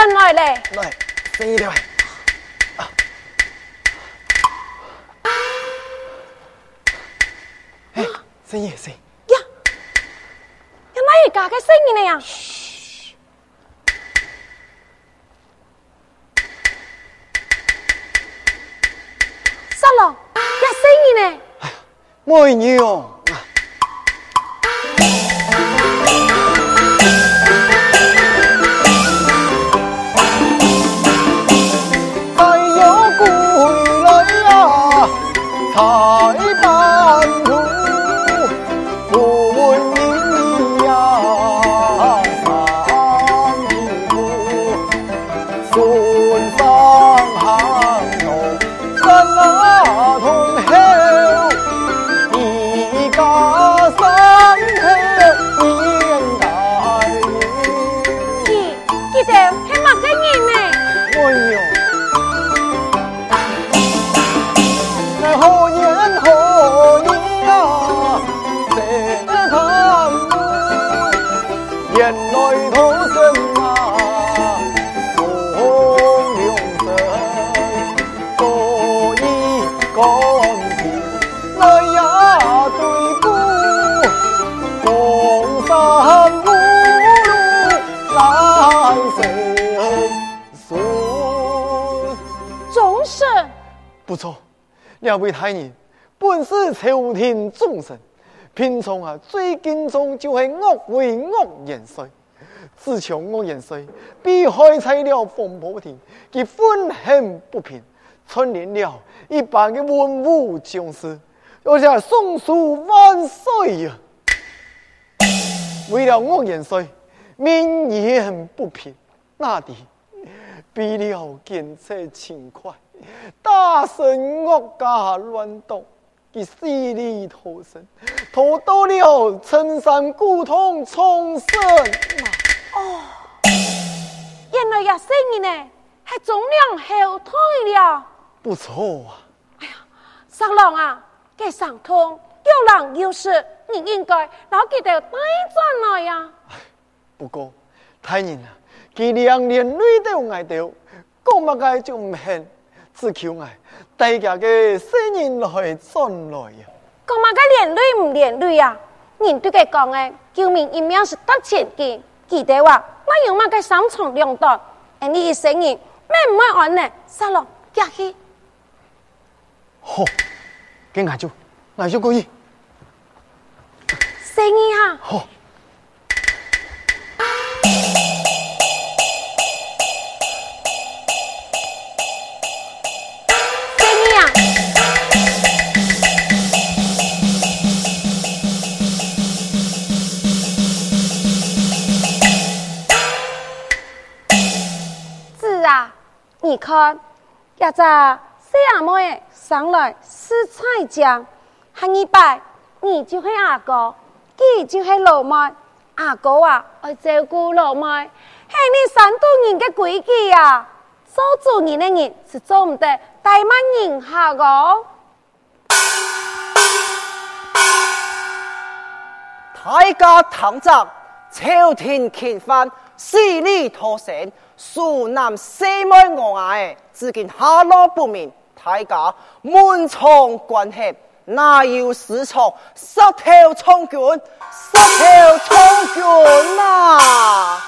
널널해. 널. 생일에 와. 아. 생일, 생일. 야, 야 나이가 그 생일이야. 살로, 야 생일이네. 뭐이니요? 两位大人，本是朝廷重臣，平常啊最敬重就系岳为岳元帅。自从岳元帅被害在了风波亭，其愤恨不平，串联了一般的文武将士，而且宋书万岁啊！为了岳元帅，民怨不平，那地比了建设轻快。大神恶家乱动，佢死里逃生，逃到了陈山古洞重生。哦，原来也生意呢，系忠良后退了。不错啊。哎呀，三郎啊，给上通有人有事，你应该老记得带转来呀。不过，太人啊，佢两年累到挨到，讲乜嘅就唔肯。只求爱大家嘅声音来转来呀！干嘛个连累唔连累呀？人对佢讲嘅救命一命是得钱嘅，记得话我有嘛个三长两短？而你一声音咩唔爱安呢？杀了下去。好，给俺就俺就可以。声音哈。好。你看，一只小阿妹上来试菜酱，还一摆你就是阿哥，佢就是老妹。阿哥啊，爱照顾老妹，系你山东人的规矩啊。做主人的人是做唔得怠慢人下个。大家堂长，朝廷勤犯，势力托生，苏南西门我哎，至今下落不明，大家满仓关系，哪有市场？石头冲军，石头冲军呐、啊！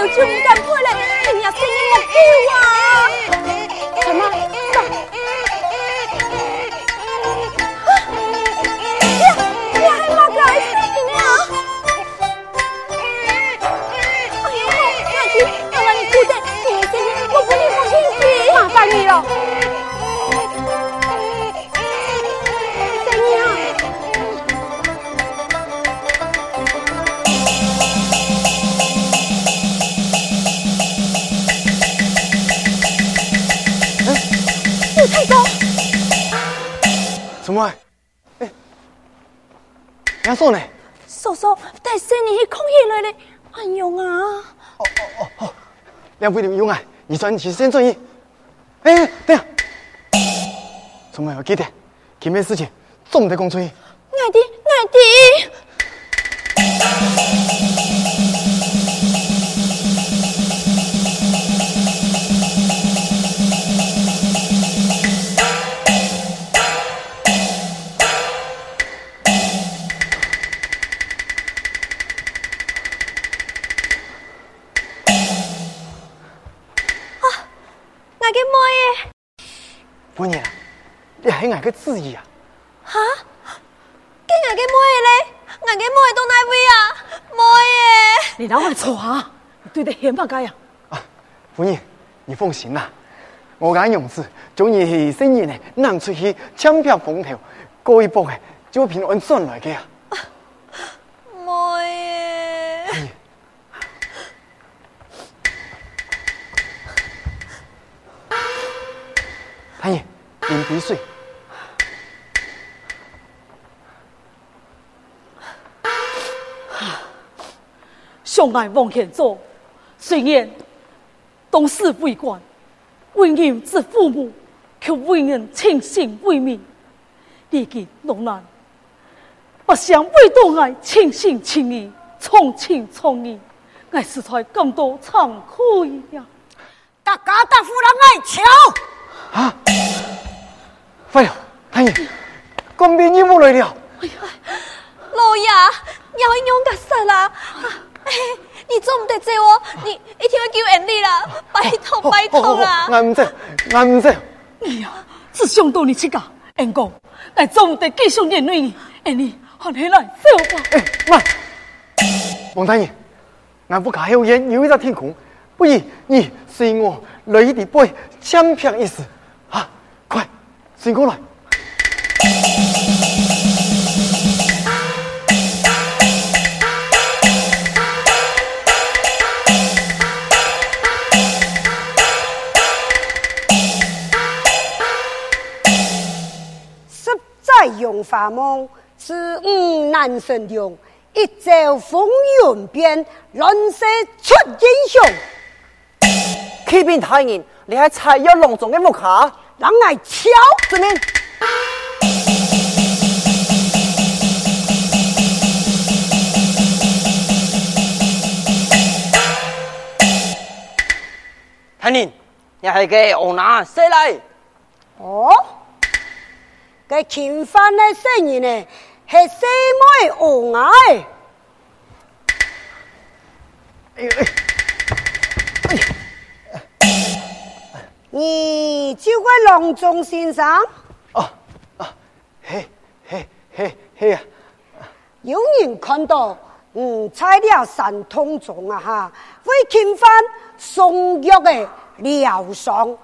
有这么大！杨嫂呢？嫂嫂，带去空气来嘞，哎呦啊！哦哦哦哦，两位你们用啊，你转起先转移。哎，等下，怎么要记得？前面事情总得讲出去。爱的，爱的。你老话错啊！对得很不该呀！啊，夫人，你放心啦，我敢勇士终于生意呢，能出去抢票风头，过一步哎，就平安顺来嘅啊！妹，太爷，饮杯水。相爱往前走，虽然当世为官，为人之父母，却为人清心为民。历经农难，不想为到爱清心清意，从情从义，爱实在感到惭愧呀！大家大夫人爱瞧啊！哎呀，太爷，官兵又来了！哎呀，老爷，你要用个啥啦？哎，你做唔得这哦，你一定要救恩你啦！拜托拜托啦！我唔知，我唔知。哎呀，只想到你这个恩公，来做唔得继续连累你，恩你喊起来走吧。哎，慢，王大爷，俺不敢有言，有一个天空，不如你随我来一地杯，champion champion 意思啊！快，随过来。用法梦是五难神勇，一朝风云变，乱世出英雄。启禀太人，你还采药隆重的木卡，让我瞧子面。大人，你还给我拿谁来？哦。个勤奋的声音呢，是什么王啊？哎呦哎！你就会隆重先生？哦哦，嘿嘿嘿嘿呀！有人看到，嗯，拆了三通中啊哈，为侵犯宋玉的疗伤，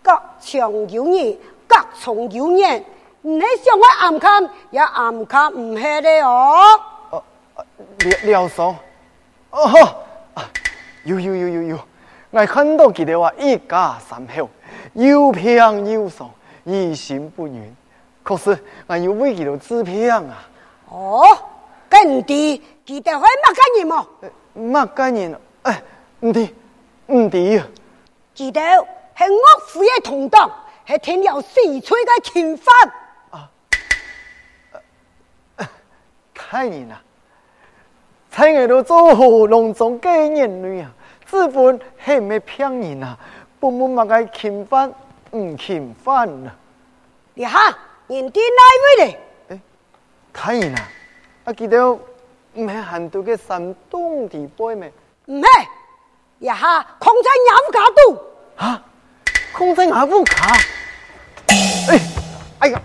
各场有人，各从有人。你想我暗看，也暗看唔系的哦。哦，疗疗伤，哦，有有有有有，我看到佢哋话一家三口，又平又爽，一心不远。可是我又为佢哋治病啊。哦，跟地佢哋会乜干人么？乜干人？哎，唔对，唔对啊！佢哋系岳父嘅同党，系听了四川嘅勤奋。太人啊，太人都做隆重纪念女啊，资本系咪骗人啊？不满嘛该勤奋，唔勤奋啊！你哈，人哋哪位嘞？诶，太人啊，我记得唔系很多嘅山东地杯咩？唔系，呀哈，空在雅夫卡度。啊，空在雅夫卡？哎，哎呀！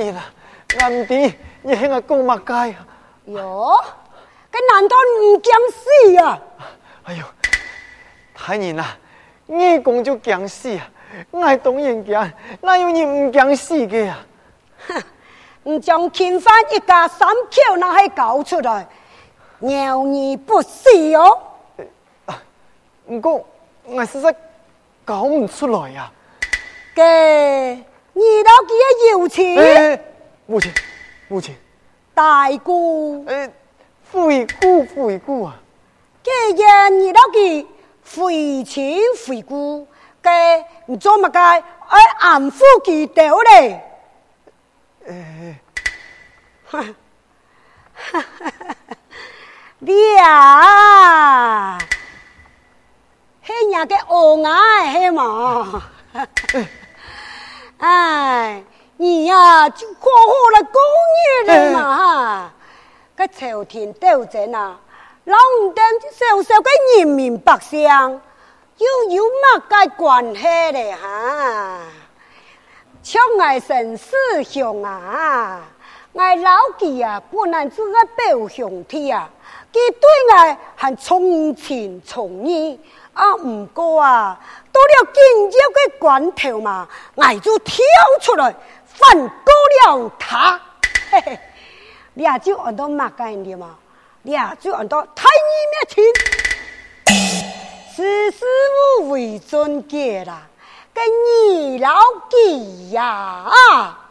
系啦，暗地你喺我讲乜街啊？哟，咁难道唔惊死啊？哎呦，太人啦，你讲就惊死啊！我系当然惊，哪有你唔惊死嘅啊？哼，唔将勤奋一家三口那系搞出来，鸟你不死哦！唔过我实在搞唔出来呀。嘅。你老几个有钱？哎，母亲，母亲，大姑，哎，悔姑悔姑啊！既然你老几悔亲悔姑，该你做么该爱安抚佢哋嘞？哎，哈，哈哈哈！你啊，嘿人家恩爱嘿嘛？哎，哎你呀、啊、就过好了工业人嘛哈！个朝廷斗争啊，老唔等少少个人民百姓，又有乜个关系嘞哈？像爱生师兄啊，爱老几啊，不能做个表兄弟啊，佢对爱还从情从义。啊，唔过啊，到了紧要的关头嘛，我就跳出来反告了他。嘿嘿，你就按到乜概念嘛？你就按到太义灭亲。为尊杰啦，跟二老几呀啊！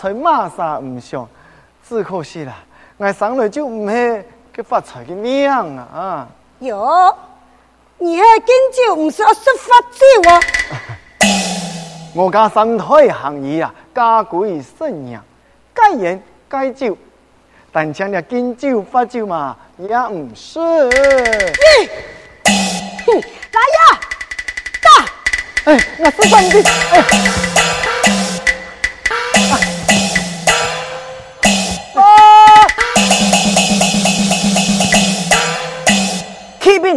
财马上唔上，只可惜啦，我生来就唔系个发财嘅命啊！啊，哟，你系今朝唔识说法子喎？我家三胎行业啊，家规圣养，该言该酒，但请你敬酒发酒嘛，也唔是。你，来呀，打！哎，我是上帝，哎。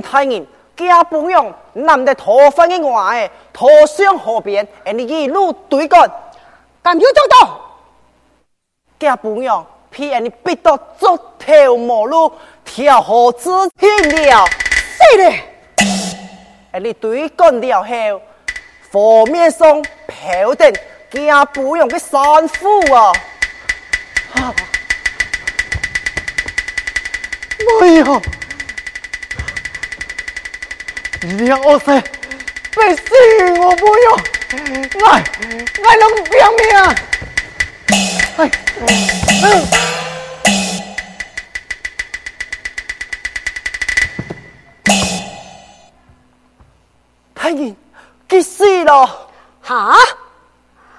太人家不用，男的拖翻的外，拖上河边，而你一路对干，敢有做到？家不用，偏你逼到走条马路，跳河自天了，是的。而你对干了后，河面上飘的家不用的山夫啊！哎呀！你要我死，别死我不用，爱爱能拼命啊！哎，嗯，太医急死了！哈？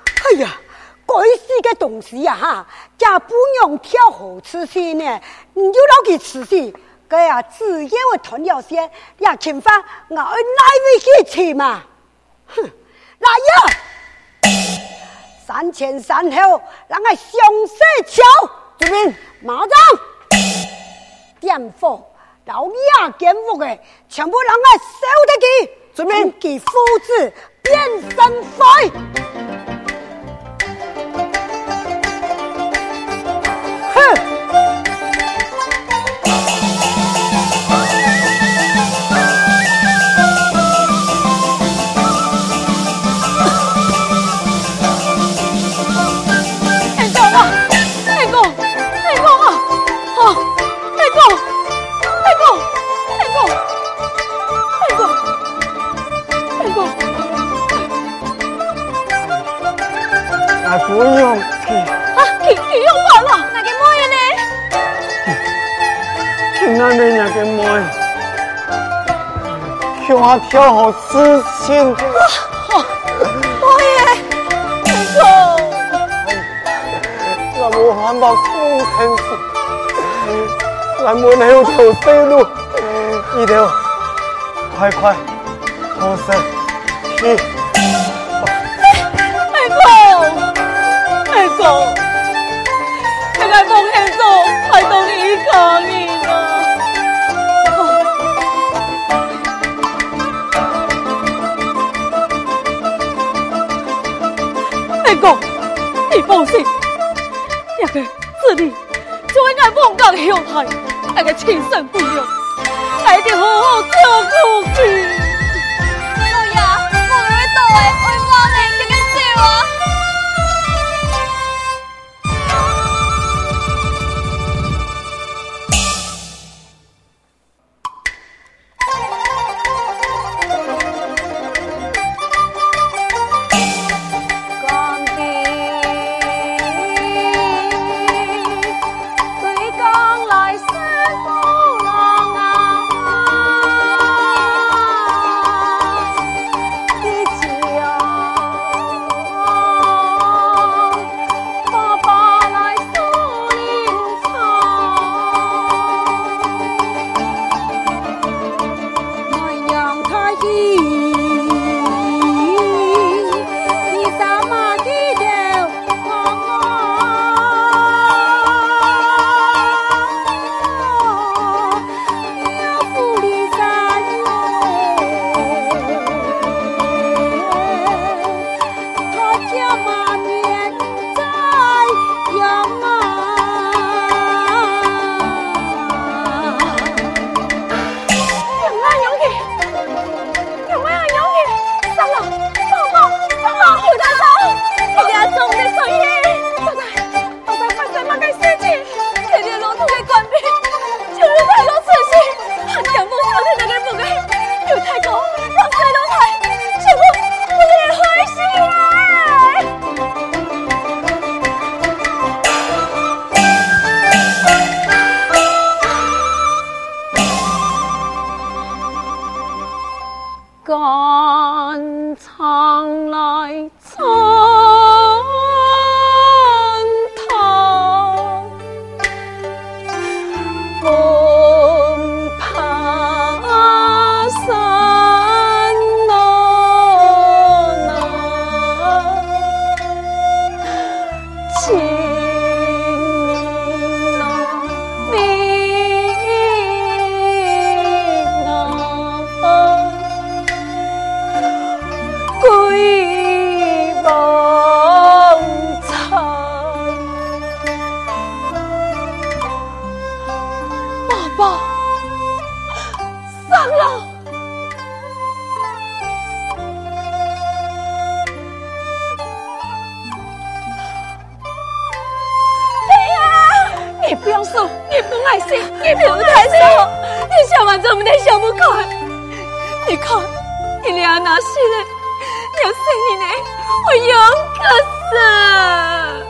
哎呀，该死的东西呀！哈，家不用跳河吃死呢，你就老给吃死。哎呀，只因为吞了些，也请发我哪位去吃嘛？哼，来呀！三前三后，让我详细瞧。遵命，马上点火，老亚见物的全部让我烧得起。遵命，给夫子变身飞。跳啊跳好自信。哇！妹耶，没错。那我环保空城市，那门后头水路，一条快快脱身去。望港后台，那个亲生不用，爸爸爸你不要说你不爱笑你不要说你想完怎么都想不开你看你俩那些人娘生你呢我又渴死。了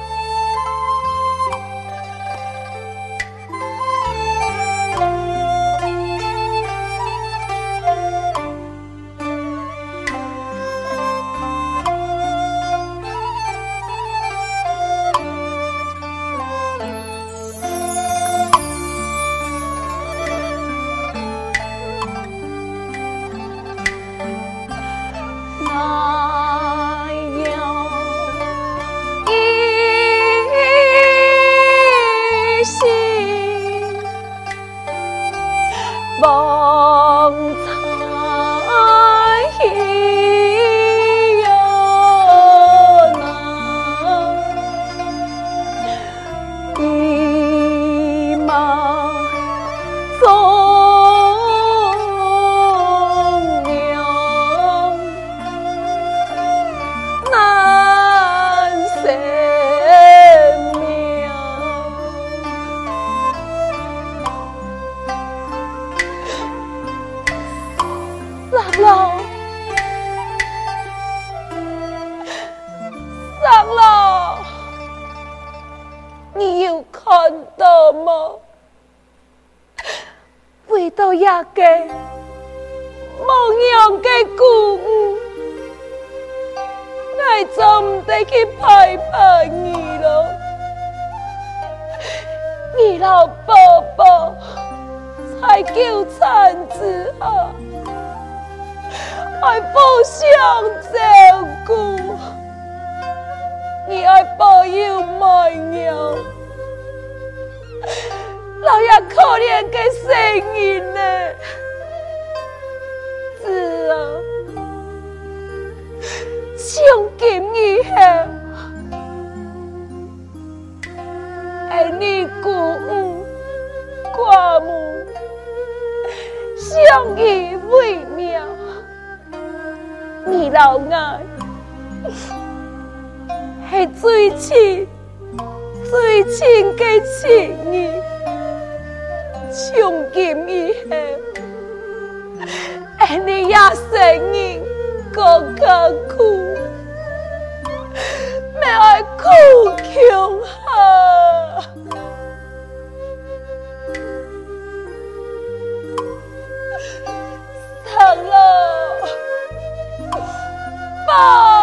你有看到吗？回到家，给梦娘给姑母，来总得去陪陪你了。你老爸爸才久产子啊，还不想照顾你要保佑卖娘，老爷可怜个生人呢，子啊，从今以后，爱你姑母、寡母，相依为命，你老爱。系最亲、最 hãy duy trì, duy trì cái 穷下。疼了，爸